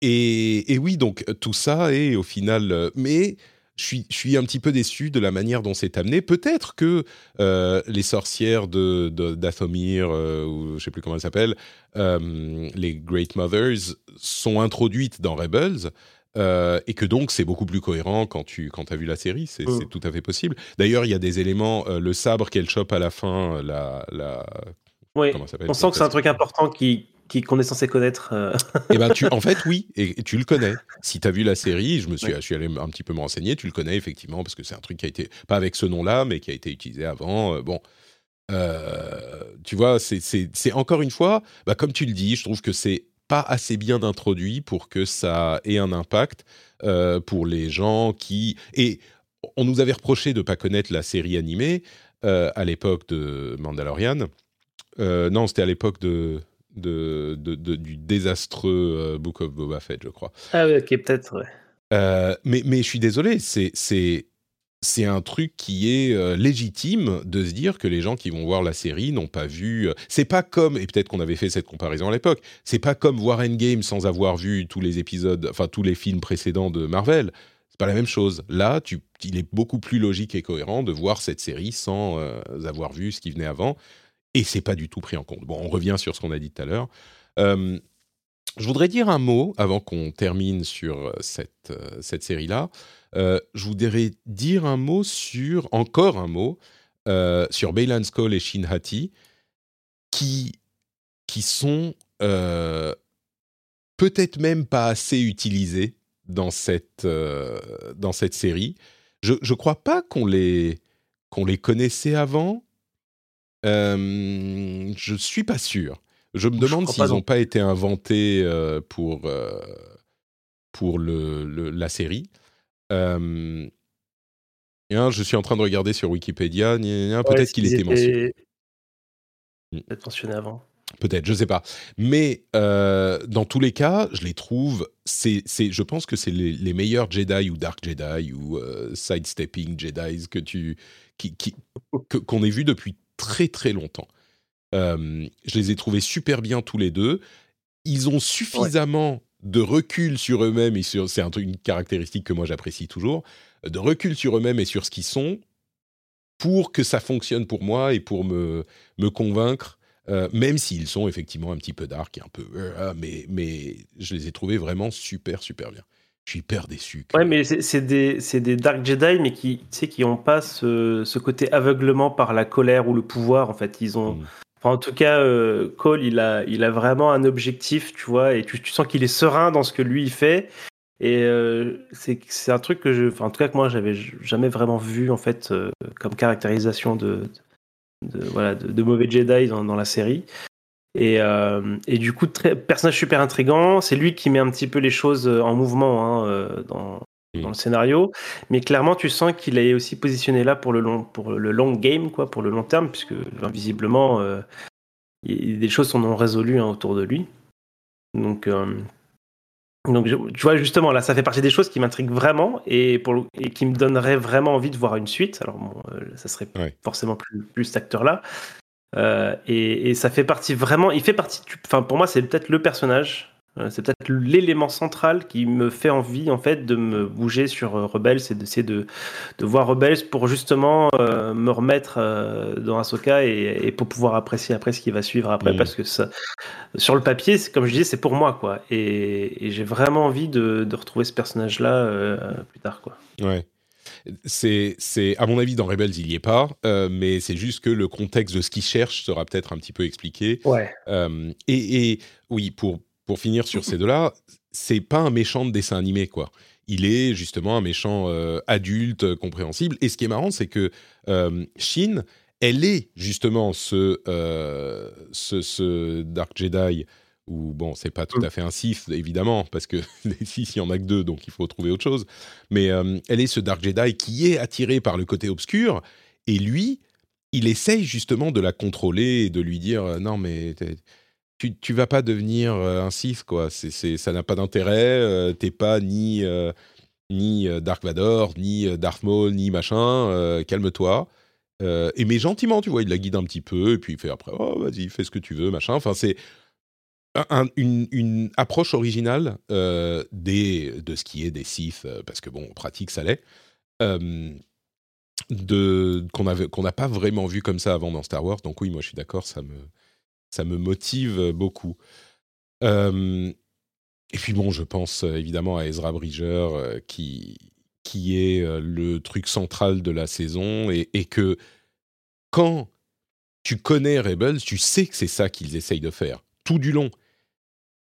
et, et, oui, donc tout ça est au final. mais je suis, un petit peu déçu de la manière dont c'est amené. Peut-être que euh, les sorcières de, d'Athomir, euh, ou je sais plus comment elles s'appellent, euh, les Great Mothers, sont introduites dans Rebels. Et que donc c'est beaucoup plus cohérent quand tu quand as vu la série, c'est, mm. tout à fait possible. D'ailleurs, il y a des éléments, le sabre qu'elle chope à la fin, la, la oui, on sent que c'est un truc important qui, qu'on est censé connaître. Euh. Eh ben, tu, en fait, oui, et, tu le connais. Si tu as vu la série, je me suis, je suis allé un petit peu me renseigner, tu le connais effectivement, parce que c'est un truc qui a été, pas avec ce nom-là, mais qui a été utilisé avant. Euh, bon, euh, tu vois, c'est encore une fois, bah, comme tu le dis, je trouve que c'est pas assez bien introduit pour que ça ait un impact pour les gens qui. Et on nous avait reproché de pas connaître la série animée à l'époque de Mandalorian. non, c'était à l'époque de de, du désastreux euh, Book of Boba Fett, je crois. Ah oui, ok, peut-être, ouais. Euh, mais, mais je suis désolé, c'est, c'est, un truc qui est euh, légitime de se dire que les gens qui vont voir la série n'ont pas vu. c'est pas comme, et peut-être qu'on avait fait cette comparaison à l'époque, c'est pas comme voir Endgame sans avoir vu tous les épisodes, enfin tous les films précédents de Marvel. C'est pas la même chose. Là, il est beaucoup plus logique et cohérent de voir cette série sans avoir vu ce qui venait avant et c'est pas du tout pris en compte. Bon, on revient sur ce qu'on a dit tout à l'heure. Euh, je voudrais dire un mot avant qu'on termine sur euh, cette, euh, cette série-là. Je voudrais dire un mot sur, encore un mot, sur Baylan Skoll et Shin Hati, qui, qui sont peut-être même pas assez utilisés dans cette, dans cette série. Je ne crois pas qu'on les, qu'on les connaissait avant euh, je suis pas sûr. Je me demande s'ils n'ont pas été inventés euh, pour, euh, pour le, la série. Je suis en train de regarder sur Wikipédia. Peut-être qu'il était mentionné. Hmm. Peut-être mentionné avant. Peut-être, je sais pas. Mais dans tous les cas, je les trouve. C'est, je pense que c'est les, meilleurs Jedi ou Dark Jedi ou sidestepping Jedi que tu, qui, qu'on ait vu depuis très très longtemps. Euh, je les ai trouvés super bien tous les deux. Ils ont suffisamment de recul sur eux-mêmes et c'est un une caractéristique que moi j'apprécie toujours de recul sur eux-mêmes et sur ce qu'ils sont pour que ça fonctionne pour moi et pour me me convaincre euh, même s'ils sont effectivement un petit peu dark et un peu euh, mais mais je les ai trouvés vraiment super super bien je suis hyper déçu. Ouais, mais c'est des, des, Dark Jedi, mais qui sais, qui n'ont pas ce, ce, côté aveuglement par la colère ou le pouvoir. En fait, ils ont. En tout cas, euh, Cole, il a, il a vraiment un objectif, tu vois, et tu, sens qu'il est serein dans ce que lui il fait. Et euh, c'est un truc que je. Enfin, en tout cas, que moi, j'avais jamais vraiment vu, en fait, euh, comme caractérisation de, voilà, de, mauvais Jedi dans, la série. Et, euh, et, du coup, personnage super intrigant. C'est lui qui met un petit peu les choses en mouvement hein, dans, dans le scénario, mais clairement tu sens qu'il est aussi positionné là pour le long, pour le long game, quoi, pour le long terme, puisque visiblement euh, des choses sont non résolues hein, autour de lui. Donc, euh, donc tu vois justement là, ça fait partie des choses qui m'intriguent vraiment et, pour et qui me donneraient vraiment envie de voir une suite. Alors bon, euh, ça serait forcément plus, plus cet acteur-là. Et, et, ça fait partie vraiment, il fait partie, enfin pour moi c'est peut-être le personnage c'est peut-être l'élément central qui me fait envie en fait de me bouger sur euh, Rebels et d'essayer de, de voir Rebels pour justement euh, me remettre dans Ahsoka et, et, pour pouvoir apprécier après ce qui va suivre après parce que ça, sur le papier, comme je disais, c'est pour moi quoi et, j'ai vraiment envie de, de retrouver ce personnage là plus tard quoi. Ouais. C'est, c'est, à mon avis, dans Rebels, il n'y est pas, mais c'est juste que le contexte de ce qu'il cherche sera peut-être un petit peu expliqué. Ouais. et, et, oui, pour, pour finir sur ces deux-là, c'est pas un méchant de dessin animé, quoi. Il est justement un méchant euh, adulte, compréhensible. Et ce qui est marrant, c'est que euh, Shin, elle est justement euh, ce, Dark Jedi, ou bon, c'est pas tout à fait un Sith, évidemment, parce que les Sith, il y en a que deux, donc il faut trouver autre chose. Mais elle est ce Dark Jedi qui est attiré par le côté obscur, et lui, il essaye justement de la contrôler et de lui dire non, mais tu, tu vas pas devenir euh, un Sith, quoi. C'est, ça n'a pas d'intérêt. Euh, t'es pas ni, euh, ni Dark Vador, ni Darth Maul, ni machin. calme-toi. et mais gentiment, tu vois, il la guide un petit peu, et puis il fait après, oh, vas-y, fais ce que tu veux, machin. Enfin, c'est une, approche originale des, de ce qui est des Sith, parce que bon, pratique, ça l'est. qu'on n'a pas vraiment vu comme ça avant dans Star Wars. Donc oui, moi je suis d'accord, ça me ça me motive beaucoup. et puis bon, je pense évidemment à Ezra Bridger, qui, qui est le truc central de la saison, et, que quand tu connais Rebels, tu sais que c'est ça qu'ils essayent de faire, tout du long.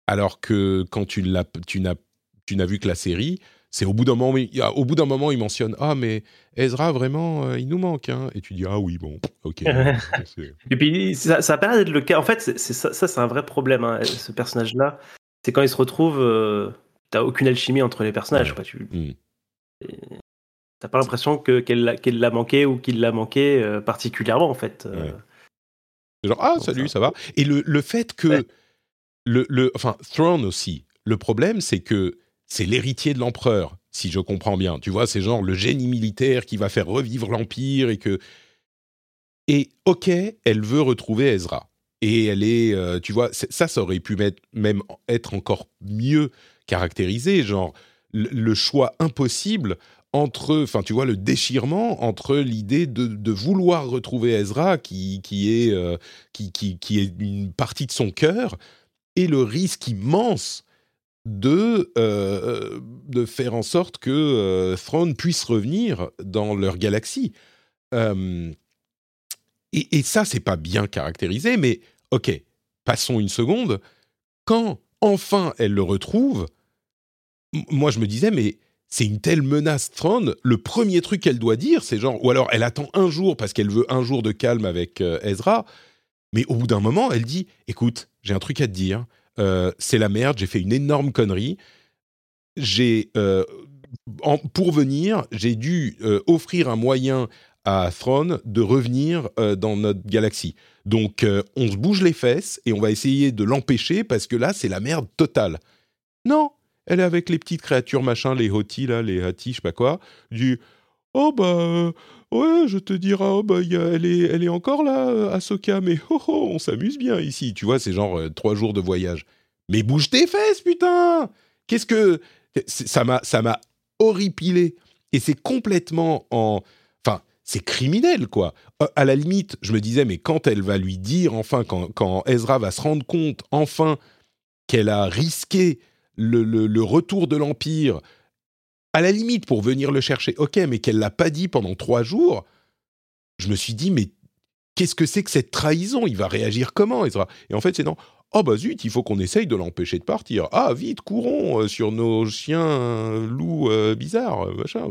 Alors que quand tu n'as vu que la série, c'est au bout d'un moment, au bout d'un moment, il mentionne ah mais Ezra vraiment, euh, il nous manque, hein. et tu dis ah oui bon, ok. et puis ça, ça paraît d'être le cas. En fait, c'est, ça, c'est un vrai problème. Hein, ce personnage-là, c'est quand il se retrouve, euh, t'as aucune alchimie entre les personnages. Quoi, tu t'as pas l'impression que qu'elle, l'a manqué ou qu'il l'a manqué euh, particulièrement en fait. Genre ah salut, ça, va. Et le, le fait que le, le enfin Throne aussi. Le problème, c'est que c'est l'héritier de l'empereur, si je comprends bien. Tu vois, c'est genre le génie militaire qui va faire revivre l'empire et que. Et ok, elle veut retrouver Ezra. Et elle est, euh, tu vois, ça, ça aurait pu même être encore mieux caractérisé, genre le, choix impossible entre, enfin, tu vois, le déchirement entre l'idée de, vouloir retrouver Ezra, qui, qui, est, euh, qui, qui, qui, est une partie de son cœur, et le risque immense de, euh, de faire en sorte que euh, Throne puisse revenir dans leur galaxie. Euh, et, et, ça, c'est pas bien caractérisé, mais ok, passons une seconde. Quand enfin elle le retrouve, moi je me disais, mais c'est une telle menace Throne, le premier truc qu'elle doit dire, c'est genre, ou alors elle attend un jour parce qu'elle veut un jour de calme avec Ezra, mais au bout d'un moment, elle dit, écoute, j'ai un truc à te dire, euh, c'est la merde, j'ai fait une énorme connerie. J'ai, euh, pour venir, j'ai dû euh, offrir un moyen à Throne de revenir dans notre galaxie. Donc, on se bouge les fesses et on va essayer de l'empêcher parce que là, c'est la merde totale. Non, elle est avec les petites créatures machin, les Hoti, là, les Hati, je sais pas quoi, du Oh bah, Ouais, je te dirai, oh, bah, elle, est, elle est encore là, Ahsoka, mais oh, oh, on s'amuse bien ici. Tu vois, c'est genre euh, trois jours de voyage. Mais bouge tes fesses, putain Qu'est-ce que. Ça m'a, ça horripilé. Et c'est complètement en. Enfin, c'est criminel, quoi. À la limite, je me disais, mais quand elle va lui dire, enfin, quand, Ezra va se rendre compte, enfin, qu'elle a risqué le retour de l'Empire à la limite, pour venir le chercher, ok, mais qu'elle l'a pas dit pendant trois jours, je me suis dit, mais qu'est-ce que c'est que cette trahison? Il va réagir comment, Ezra Et en fait, c'est non. Oh bah zut, il faut qu'on essaye de l'empêcher de partir. Ah, vite, courons euh, sur nos chiens euh, loups euh, bizarres, machin.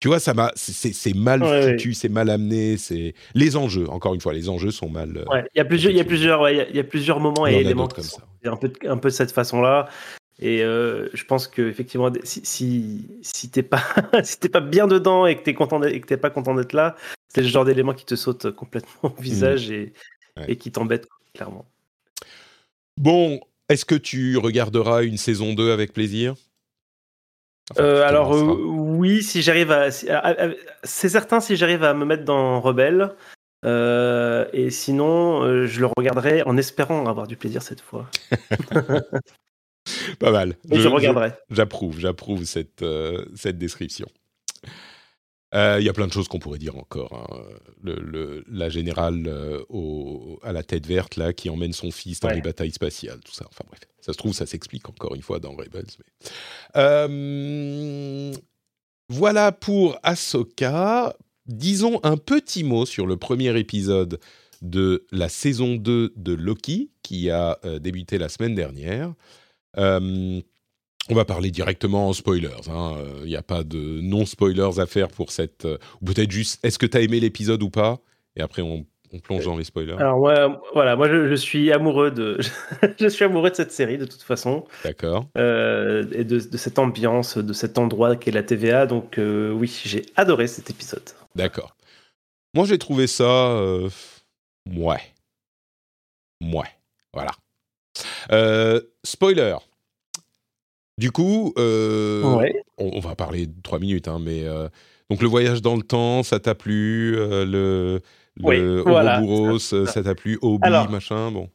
Tu vois, ça m'a, c'est mal foutu, c'est mal amené, c'est les enjeux. Encore une fois, les enjeux sont mal. il y a plusieurs, il y a plusieurs, il y, a plusieurs moments et éléments comme ça. Un peu, un peu de cette façon-là. Et je pense que effectivement, si si, si t'es pas si t'es pas bien dedans et que t'es content et que t'es pas content d'être là, c'est le genre d'élément qui te saute complètement au visage mmh. et, et qui t'embête clairement. Bon, est-ce que tu regarderas une saison 2 avec plaisir? Euh, alors euh, oui, si j'arrive à, c'est certain si j'arrive à me mettre dans Rebelle. Euh, et sinon, je le regarderai en espérant avoir du plaisir cette fois. Pas mal. je, regarderai. J'approuve, j'approuve cette, cette description. Euh, il y a plein de choses qu'on pourrait dire encore. Hein. Le, la générale euh, au, à la tête verte là qui emmène son fils dans les batailles spatiales, tout ça. Enfin bref, ça se trouve, ça s'explique encore une fois dans Rebels. Euh, voilà pour Ahsoka. Disons un petit mot sur le premier épisode de la saison 2 de Loki qui a débuté la semaine dernière. On va parler directement en spoilers. Il hein. n'y euh, a pas de non-spoilers à faire pour cette. Euh, ou peut-être juste, est-ce que tu as aimé l'épisode ou pas? Et après, on, plonge dans les spoilers. Alors, voilà, moi, je, suis amoureux de. je suis amoureux de cette série, de toute façon. D'accord. Euh, et de, cette ambiance, de cet endroit qu'est la TVA. Donc, oui, j'ai adoré cet épisode. D'accord. Moi, j'ai trouvé ça. Ouais. Ouais. Voilà. Spoiler. Du coup, euh, on, va parler de trois minutes, hein, mais euh, donc le voyage dans le temps, ça t'a plu euh, Le, le ça t'a plu Obi, machin, bon.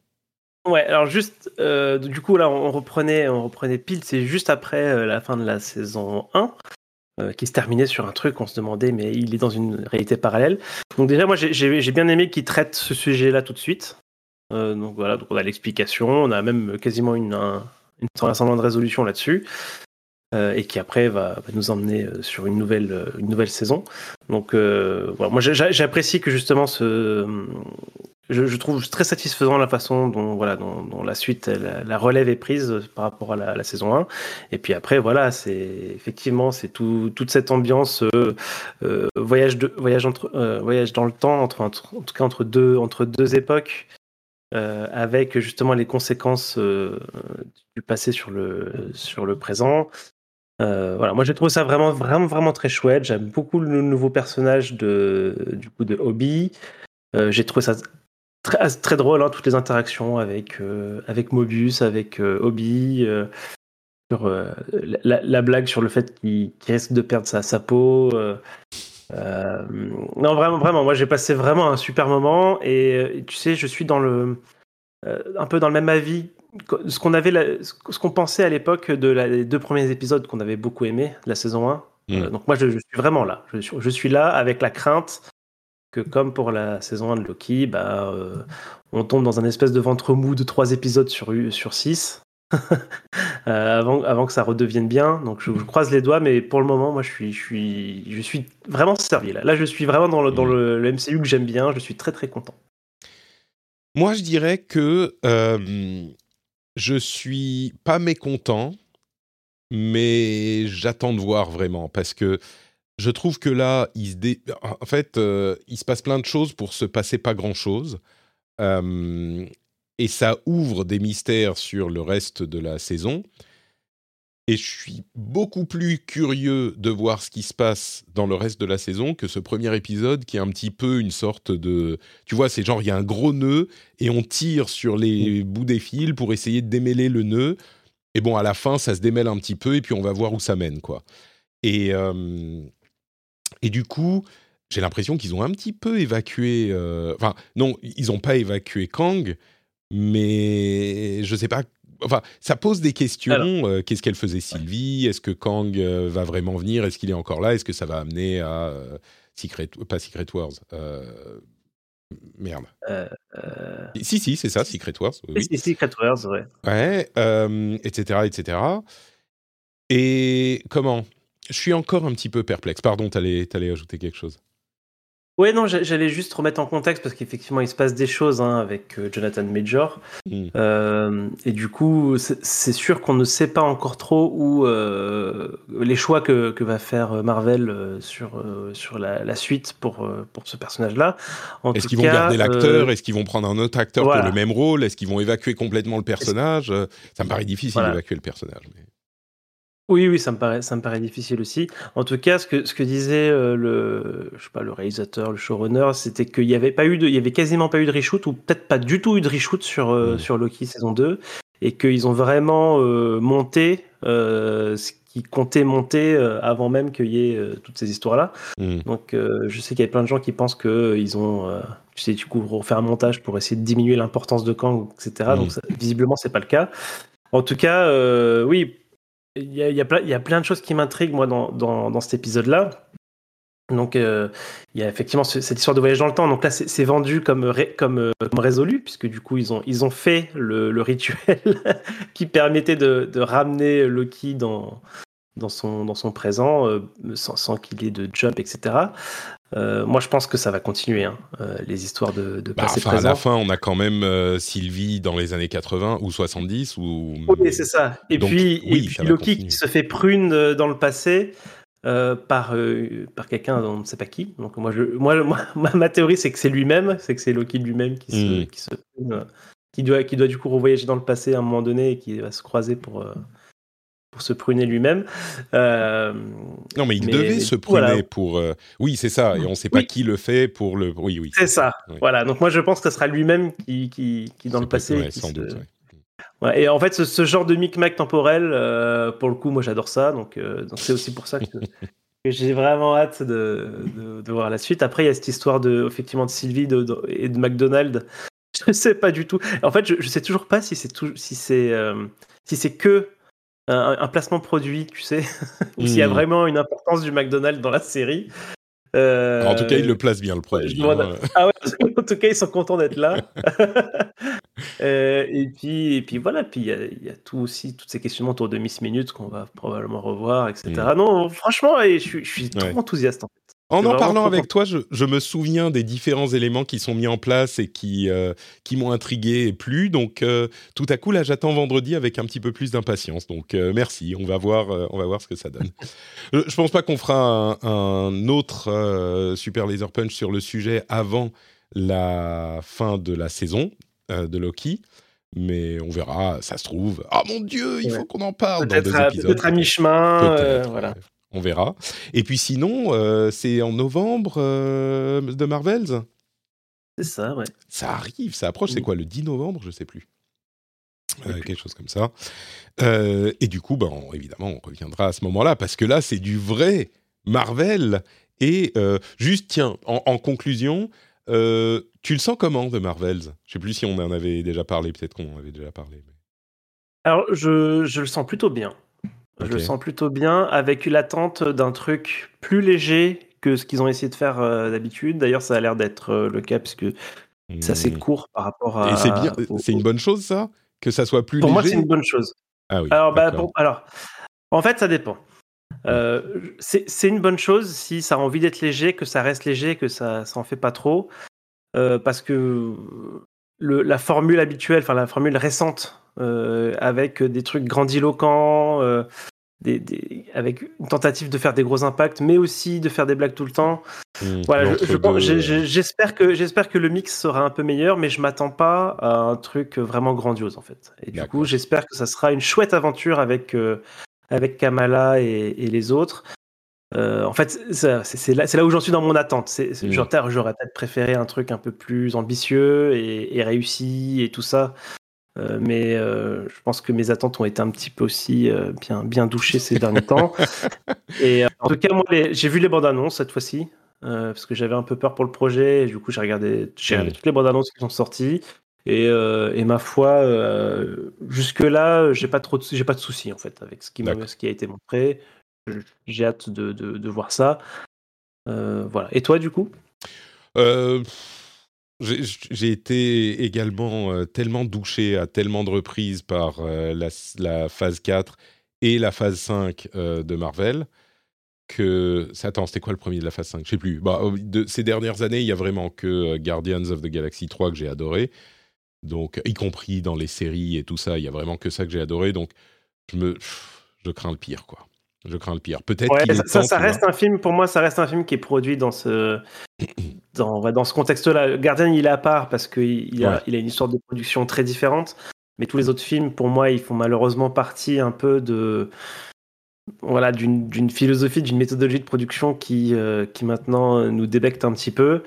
Ouais, alors juste, du coup là, on reprenait, on reprenait pile, c'est juste après la fin de la saison 1. qui se terminait sur un truc, on se demandait, mais il est dans une réalité parallèle. Donc déjà, moi, j'ai bien aimé qu'il traite ce sujet-là tout de suite. Donc voilà, donc on a l'explication, on a même quasiment une, une, un de résolution là-dessus. Euh, et qui après va, nous emmener euh, sur une nouvelle, euh, une nouvelle saison. Donc voilà, moi j'apprécie que justement ce, je, trouve très satisfaisant la façon dont voilà dont, la suite la, relève est prise par rapport à la, saison 1 et puis après voilà c'est effectivement c'est tout, toute cette ambiance voyage de voyage entre voyage dans le temps entre, en tout cas entre deux entre deux époques euh, avec justement les conséquences euh, du passé sur le, sur le présent. Euh, voilà, moi j'ai trouvé ça vraiment, vraiment, vraiment très chouette. J'aime beaucoup le nouveau personnage de, du coup, de Hobby. j'ai trouvé ça très, très drôle, hein, toutes les interactions avec, avec Mobius, avec Hobby. sur la, blague sur le fait qu'il risque de perdre sa, sa peau. Euh, non, vraiment, vraiment. Moi, j'ai passé vraiment un super moment et, euh, tu sais, je suis dans le euh, un peu dans le même avis ce qu'on avait, ce qu'on pensait à l'époque de la, les deux premiers épisodes qu'on avait beaucoup aimé, la saison 1. Mm. donc moi, je, suis vraiment là. Je suis, je suis, là avec la crainte que, comme pour la saison 1 de Loki, bah, on tombe dans un espèce de ventre mou de trois épisodes sur, sur 6. Euh, avant, que ça redevienne bien. Donc je, croise les doigts, mais pour le moment, moi, je suis, vraiment servi là. Je suis vraiment dans le, MCU que j'aime bien. Je suis très très content. Moi, je dirais que euh, je suis pas mécontent, mais j'attends de voir vraiment parce que je trouve que là, en fait, euh, il se passe plein de choses pour se passer pas grand chose. Euh, et ça ouvre des mystères sur le reste de la saison. Et je suis beaucoup plus curieux de voir ce qui se passe dans le reste de la saison que ce premier épisode qui est un petit peu une sorte de... Tu vois, c'est genre, il y a un gros nœud et on tire sur les bouts des fils pour essayer de démêler le nœud. Et bon, à la fin, ça se démêle un petit peu et puis on va voir où ça mène, quoi. Et, euh, et du coup, j'ai l'impression qu'ils ont un petit peu évacué... Euh, enfin, non, ils n'ont pas évacué Kang, mais je sais pas. Enfin, ça pose des questions. Euh, qu'est-ce qu'elle faisait Sylvie? Est-ce que Kang euh, va vraiment venir? Est-ce qu'il est encore là? Est-ce que ça va amener à euh, Secret, pas Secret Wars Merde. Si, si, c'est ça, Secret Wars. Oui. Secret Wars, ouais. Ouais, etc., etc. Et comment? Je suis encore un petit peu perplexe. Pardon, t'allais allais ajouter quelque chose Ouais, non, j'allais juste remettre en contexte parce qu'effectivement, il se passe des choses hein, avec euh, Jonathan Major. Mm. Euh, et du coup, c'est sûr qu'on ne sait pas encore trop où, euh, les choix que, que, va faire Marvel sur, sur la, suite pour, pour ce personnage-là. Est-ce qu'ils vont garder l'acteur? Est-ce qu'ils vont prendre un autre acteur pour le même rôle? Est-ce qu'ils vont évacuer complètement le personnage? Ça me paraît difficile d'évacuer le personnage. Oui, oui, ça me paraît, ça me paraît difficile aussi. En tout cas, ce que, ce que disait le, je sais pas, le réalisateur, le showrunner, c'était qu'il y avait pas eu de, il y avait quasiment pas eu de reshoot ou peut-être pas du tout eu de reshoot sur mmh. sur Loki saison 2 et qu'ils ont vraiment euh, monté euh, ce qui comptait monter euh, avant même qu'il y ait toutes ces histoires-là. Mm. Donc je sais qu'il y a plein de gens qui pensent qu'ils ont, tu sais, du coup, refait un montage pour essayer de diminuer l'importance de Kang, etc. Mm. Donc ça, visiblement, c'est pas le cas. En tout cas, oui, il y a, plein, de choses qui m'intriguent, moi, dans, cet épisode-là. Donc, euh, il y a effectivement cette histoire de voyage dans le temps. Donc là, c'est vendu comme, comme, résolu, puisque du coup, ils ont, ils ont fait le, rituel qui permettait de, ramener Loki dans, son, présent, euh, sans, sans qu'il ait de job, etc. Euh, moi, je pense que ça va continuer, hein, euh, les histoires de, de bah, passé enfin, À la fin, on a quand même euh, Sylvie dans les années 80 ou 70. Ou... Oui, c'est ça. Et Donc, puis, oui, et ça puis va Loki continuer. qui se fait prune dans le passé. Par, par quelqu'un, on ne sait pas qui. Donc moi, je, moi, moi ma théorie, c'est que c'est lui-même, c'est que c'est Loki lui-même qui se, Mm. qui se prune, qui doit, qui doit du coup revoyager dans le passé à un moment donné et qui va se croiser pour, pour se pruner lui-même. Euh, Non, mais il Mais- devait mais se voilà. pruner pour. euh, Oui, c'est ça. Et on ne sait pas Oui. qui le fait pour le. Oui, oui. c'est ça. Oui. Voilà. Donc moi, je pense que ce sera lui-même qui, qui, qui dans le passé. ouais, qui sans se- doute. ouais. Ouais, et en fait, ce, ce genre de micmac temporel, euh, pour le coup, moi, j'adore ça. Donc, c'est aussi pour ça que, que j'ai vraiment hâte de, de, de voir la suite. Après, il y a cette histoire de, effectivement, de Sylvie de, et de McDonald's. Je sais pas du tout. En fait, je, je sais toujours pas si c'est si c'est, si c'est que un, un placement produit, tu sais, ou s'il y a Hmm. vraiment une importance du McDonald's dans la série. Euh, En tout cas, il le place bien, le produit. hein. ah ouais, en tout cas, ils sont contents d'être là. Euh, et puis, et puis voilà, puis il y a, il y a tout aussi toutes ces questions autour de Miss Minutes qu'on va probablement revoir, etc. Non, franchement, je, suis- trop enthousiaste. En fait. En en parlant avec toi, je, je me souviens des différents éléments qui sont mis en place et qui, euh, qui m'ont intrigué et plu. Donc, euh, tout à coup, là, j'attends vendredi avec un petit peu plus d'impatience. Donc, euh, merci. On va voir, euh, on va voir ce que ça donne. Je pense pas qu'on fera un, un autre euh, Super Laser Punch sur le sujet avant la fin de la saison euh, de Loki. Mais on verra, ça se trouve. Ah mon Dieu, il Ouais. faut qu'on en parle dans Peut-être deux à, épisodes. peut-être à mi-chemin. euh, voilà. On verra. Et puis sinon, euh, c'est en novembre euh, de Marvels? C'est ça, ouais. Ça arrive, ça approche. C'est quoi, le 10 novembre? Je sais plus. Euh, quelque chose comme ça. Et du coup, ben, on- évidemment, on reviendra à ce moment-là, parce que là, c'est du vrai Marvel. Et juste, tiens, en, en conclusion, tu le sens comment de Marvels? Je sais plus si on en avait déjà parlé, peut-être qu'on en avait déjà parlé. mais- Alors, je, je le sens plutôt bien. Je le sens plutôt bien, avec l'attente d'un truc plus léger que ce qu'ils ont essayé de faire euh, d'habitude. D'ailleurs, ça a l'air d'être euh, le cas, puisque c'est assez Hmm. court par rapport à. Et c'est bien, au- c'est une bonne chose, ça? Que ça soit plus Pour moi, léger c'est une bonne chose. Ah oui. Alors, bah, pour- alors, en fait, ça dépend. Euh, c'est c'est une bonne chose si ça a envie d'être léger, que ça reste léger, que ça, ça en fait pas trop. Parce que le, la formule habituelle, enfin la formule récente, avec des trucs grandiloquents, euh, des, des- avec une tentative de faire des gros impacts, mais aussi de faire des blagues tout le temps. Voilà, je- je euh, j'espère que j'espère que le mix sera un peu meilleur, mais je m'attends pas à un truc vraiment grandiose en fait. Et du coup, j'espère que ça sera une chouette aventure avec euh, avec Kamala et, et les autres. Euh, en fait, c'est là, où j'en suis dans mon attente. C'est- c'est- Mm. J'aurais j'aurais peut-être préféré un truc un peu plus ambitieux et, et réussi et tout ça. Euh, mais euh, je pense que mes attentes ont été un petit peu aussi euh, bien, bien douchées ces derniers temps. Et en tout cas, moi, les- j'ai vu les bandes annonces cette fois-ci. parce que j'avais un peu peur pour le projet, et du coup j'ai regardé, j'ai regardé toutes les bandes annonces qui sont sorties, et, et ma foi, euh, jusque-là, j'ai pas trop, de- j'ai pas de soucis en fait avec ce qui, ce a été montré. J'ai hâte de, de, de voir ça. Voilà. Et toi, du coup? Euh, j'ai été également euh, tellement douché à tellement de reprises par euh, la, phase 4 et la phase 5 euh, de Marvel que... Attends, c'était quoi le premier de la phase 5 Je sais plus. Bah, de ces dernières années, il y a vraiment que Guardians of the Galaxy 3 que j'ai adoré. Donc, y compris dans les séries et tout ça, il y a vraiment que ça que j'ai adoré. Donc, je me... Je crains le pire, quoi. Je crains le pire. Peut-être ça, ça reste un film, pour moi, ça reste un film qui est produit dans ce, dans, dans ce contexte-là. Gardien, il est à part parce qu'il il a, il a une histoire de production très différente. Mais tous les autres films, pour moi, ils font malheureusement partie un peu de, voilà, d'une philosophie, d'une méthodologie de production qui, euh, qui maintenant nous débecte un petit peu.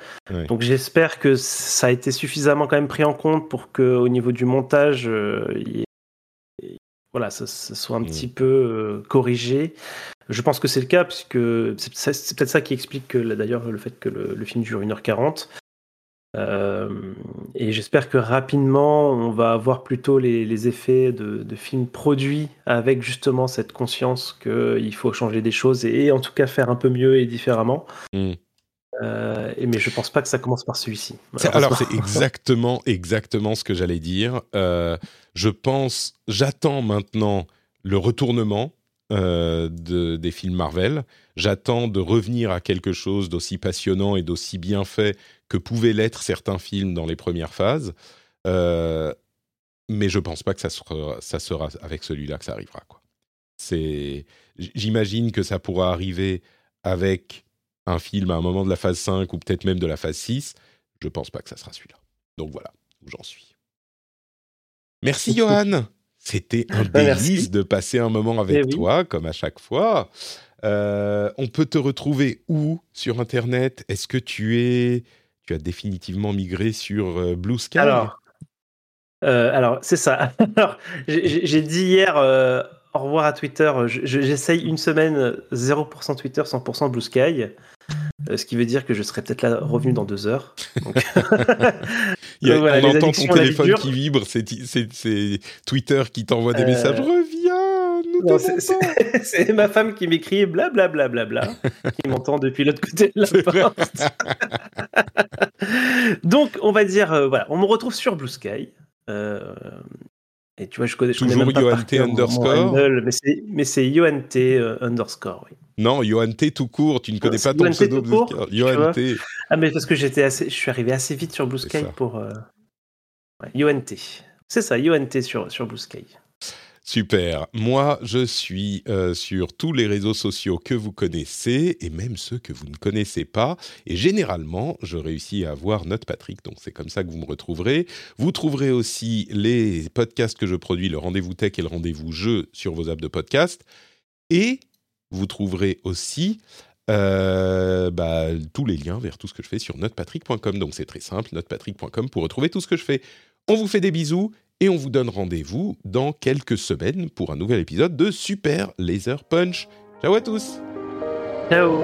Donc j'espère que ça a été suffisamment quand même pris en compte pour qu'au niveau du montage, euh, voilà, ça, soit un mm. petit peu euh, corrigé. Je pense que c'est le cas, puisque c'est peut-être ça qui explique d'ailleurs le fait que le, le, film dure 1h40. Euh, et j'espère que rapidement, on va avoir plutôt les, effets de, films produits avec justement cette conscience qu'il faut changer des choses et, en tout cas faire un peu mieux et différemment. Hmm. Euh, mais je pense pas que ça commence par celui-ci. Alors c'est exactement, exactement ce que j'allais dire. Euh, je pense, j'attends maintenant le retournement de, des films Marvel. J'attends de revenir à quelque chose d'aussi passionnant et d'aussi bien fait que pouvaient l'être certains films dans les premières phases. Euh, mais je pense pas que ça sera, ça sera avec celui-là que ça arrivera. Quoi. C'est, j'imagine que ça pourra arriver avec un film à un moment de la phase 5 ou peut-être même de la phase 6. Je pense pas que ça sera celui-là. Donc voilà où j'en suis. Merci Johan. C'était un délice de passer un moment avec eh toi, comme à chaque fois. Euh, on peut te retrouver où sur Internet? Est-ce que tu es tu as définitivement migré sur euh, Blue Sky? Alors, euh, alors c'est ça. j'ai dit hier euh, au revoir à Twitter. J'essaye une semaine 0% Twitter, 100% Blue Sky. Ce qui veut dire que je serai peut-être là revenu dans deux heures. Il on entend ton téléphone qui vibre, c'est Twitter qui t'envoie des messages. Reviens, nous C'est ma femme qui m'écrit blablabla, bla, bla, bla, qui m'entend depuis l'autre côté de la porte. Donc, on va dire, euh, voilà, on me retrouve sur Blue Sky. Euh, et tu vois, je connais, je Toujours UNT underscore. mais c'est UNT euh, underscore, oui. Non, UNT tout court, tu ne connais pas ton pseudo Blue Sky. UNT. Ah, mais parce que j'étais assez, je suis arrivé assez vite sur Blue Sky pour. UNT. C'est ça, UNT sur, sur Blue Sky. Super. Moi, je suis euh, sur tous les réseaux sociaux que vous connaissez et même ceux que vous ne connaissez pas. Et généralement, je réussis à avoir Note Patrick. Donc, c'est comme ça que vous me retrouverez. Vous trouverez aussi les podcasts que je produis, le rendez-vous tech et le rendez-vous jeu sur vos apps de podcast. Et vous trouverez aussi euh, bah, tous les liens vers tout ce que je fais sur notepatrick.com. Donc, c'est très simple, notepatrick.com pour retrouver tout ce que je fais. On vous fait des bisous et on vous donne rendez-vous dans quelques semaines pour un nouvel épisode de Super Laser Punch. Ciao à tous Ciao